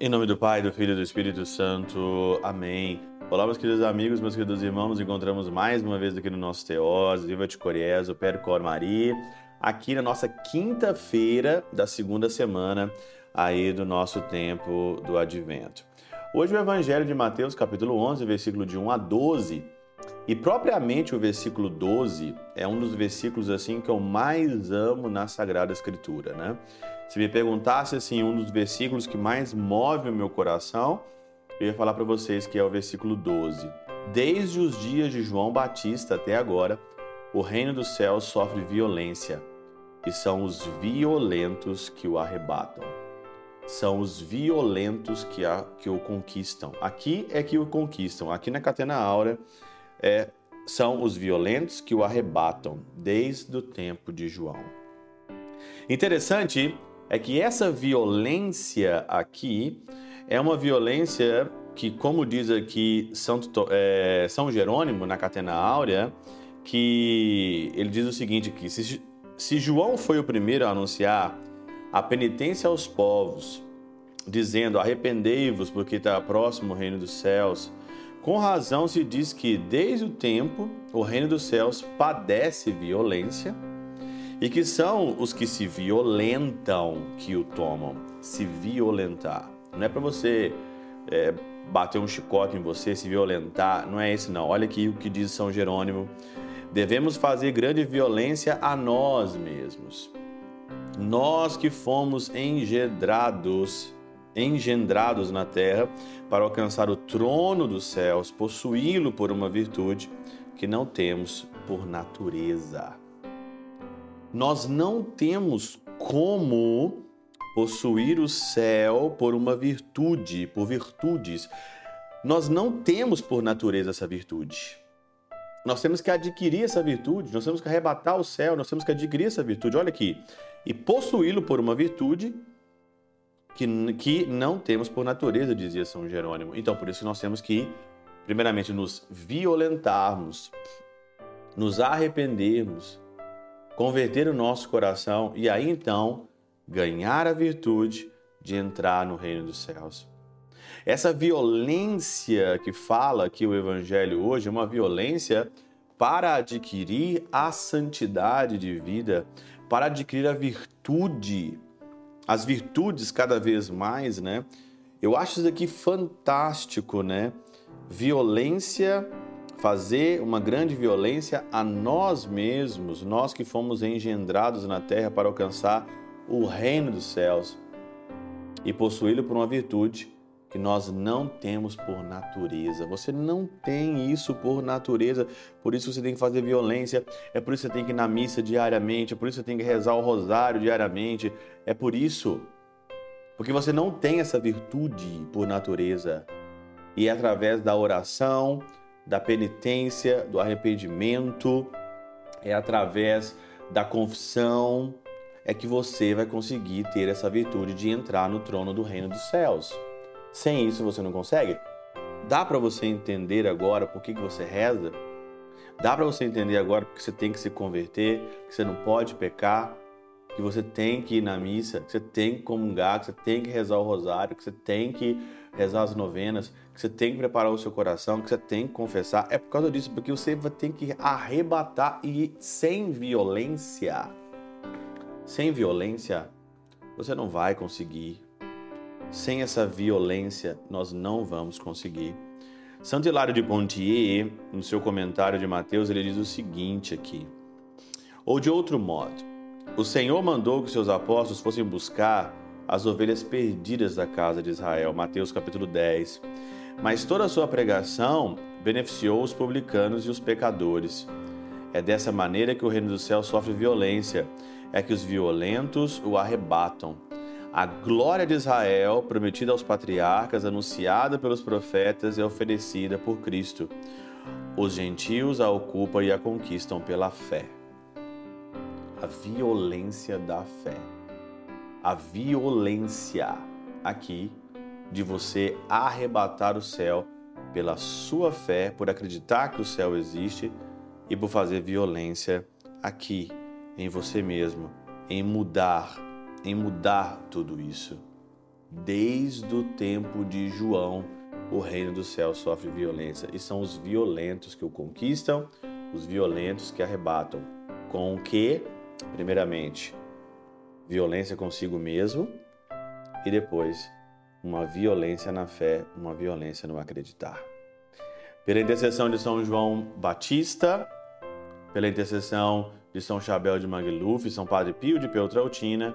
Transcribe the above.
Em nome do Pai, do Filho e do Espírito Santo. Amém. Olá, meus queridos amigos, meus queridos irmãos. Nos encontramos mais uma vez aqui no nosso Teós, Viva de Coriés, o Percor Maria, aqui na nossa quinta-feira da segunda semana aí do nosso tempo do Advento. Hoje o Evangelho de Mateus, capítulo 11, versículo de 1 a 12, e propriamente o versículo 12 é um dos versículos assim que eu mais amo na Sagrada Escritura, né? Se me perguntasse assim, um dos versículos que mais move o meu coração, eu ia falar para vocês que é o versículo 12. Desde os dias de João Batista até agora, o reino dos céus sofre violência, e são os violentos que o arrebatam. São os violentos que, a, que o conquistam. Aqui é que o conquistam. Aqui na Catena Áurea é, são os violentos que o arrebatam desde o tempo de João. Interessante é que essa violência aqui é uma violência que, como diz aqui São, é, São Jerônimo na Catena Áurea, que ele diz o seguinte aqui, se, se João foi o primeiro a anunciar a penitência aos povos, dizendo arrependei-vos porque está próximo o reino dos céus, com razão se diz que desde o tempo o reino dos céus padece violência e que são os que se violentam que o tomam. Se violentar. Não é para você é, bater um chicote em você, se violentar. Não é esse, não. Olha aqui o que diz São Jerônimo. Devemos fazer grande violência a nós mesmos. Nós que fomos engendrados, engendrados na terra para alcançar o trono dos céus, possuí-lo por uma virtude que não temos por natureza nós não temos como possuir o céu por uma virtude, por virtudes. Nós não temos por natureza essa virtude. Nós temos que adquirir essa virtude, nós temos que arrebatar o céu, nós temos que adquirir essa virtude. Olha aqui. E possuí-lo por uma virtude que, que não temos por natureza, dizia São Jerônimo. Então, por isso nós temos que, primeiramente, nos violentarmos, nos arrependermos, converter o nosso coração e aí então ganhar a virtude de entrar no reino dos céus. Essa violência que fala aqui o Evangelho hoje é uma violência para adquirir a santidade de vida, para adquirir a virtude, as virtudes cada vez mais, né? Eu acho isso aqui fantástico, né? Violência fazer uma grande violência a nós mesmos, nós que fomos engendrados na terra para alcançar o reino dos céus e possuí-lo por uma virtude que nós não temos por natureza. Você não tem isso por natureza, por isso você tem que fazer violência, é por isso que você tem que ir na missa diariamente, é por isso que você tem que rezar o rosário diariamente, é por isso. Porque você não tem essa virtude por natureza. E é através da oração, da penitência, do arrependimento, é através da confissão, é que você vai conseguir ter essa virtude de entrar no trono do reino dos céus. Sem isso você não consegue? Dá para você entender agora por que, que você reza? Dá para você entender agora porque você tem que se converter, que você não pode pecar, que você tem que ir na missa, que você tem que comungar, que você tem que rezar o rosário, que você tem que rezar as novenas, que você tem que preparar o seu coração, que você tem que confessar. É por causa disso, porque você ter que arrebatar e sem violência. Sem violência, você não vai conseguir. Sem essa violência, nós não vamos conseguir. Santo Hilário de Pontier, no seu comentário de Mateus, ele diz o seguinte aqui: Ou de outro modo, o Senhor mandou que seus apóstolos fossem buscar as ovelhas perdidas da casa de Israel. Mateus capítulo 10. Mas toda a sua pregação beneficiou os publicanos e os pecadores. É dessa maneira que o reino do céu sofre violência, é que os violentos o arrebatam. A glória de Israel, prometida aos patriarcas, anunciada pelos profetas, é oferecida por Cristo. Os gentios a ocupam e a conquistam pela fé. A violência da fé a violência aqui de você arrebatar o céu pela sua fé, por acreditar que o céu existe, e por fazer violência aqui, em você mesmo, em mudar, em mudar tudo isso. Desde o tempo de João, o reino do céu sofre violência e são os violentos que o conquistam, os violentos que arrebatam. Com o que? Primeiramente, violência consigo mesmo e depois uma violência na fé, uma violência no acreditar. Pela intercessão de São João Batista, pela intercessão de São Chabel de Magluf, São Padre Pio de Peltrautina,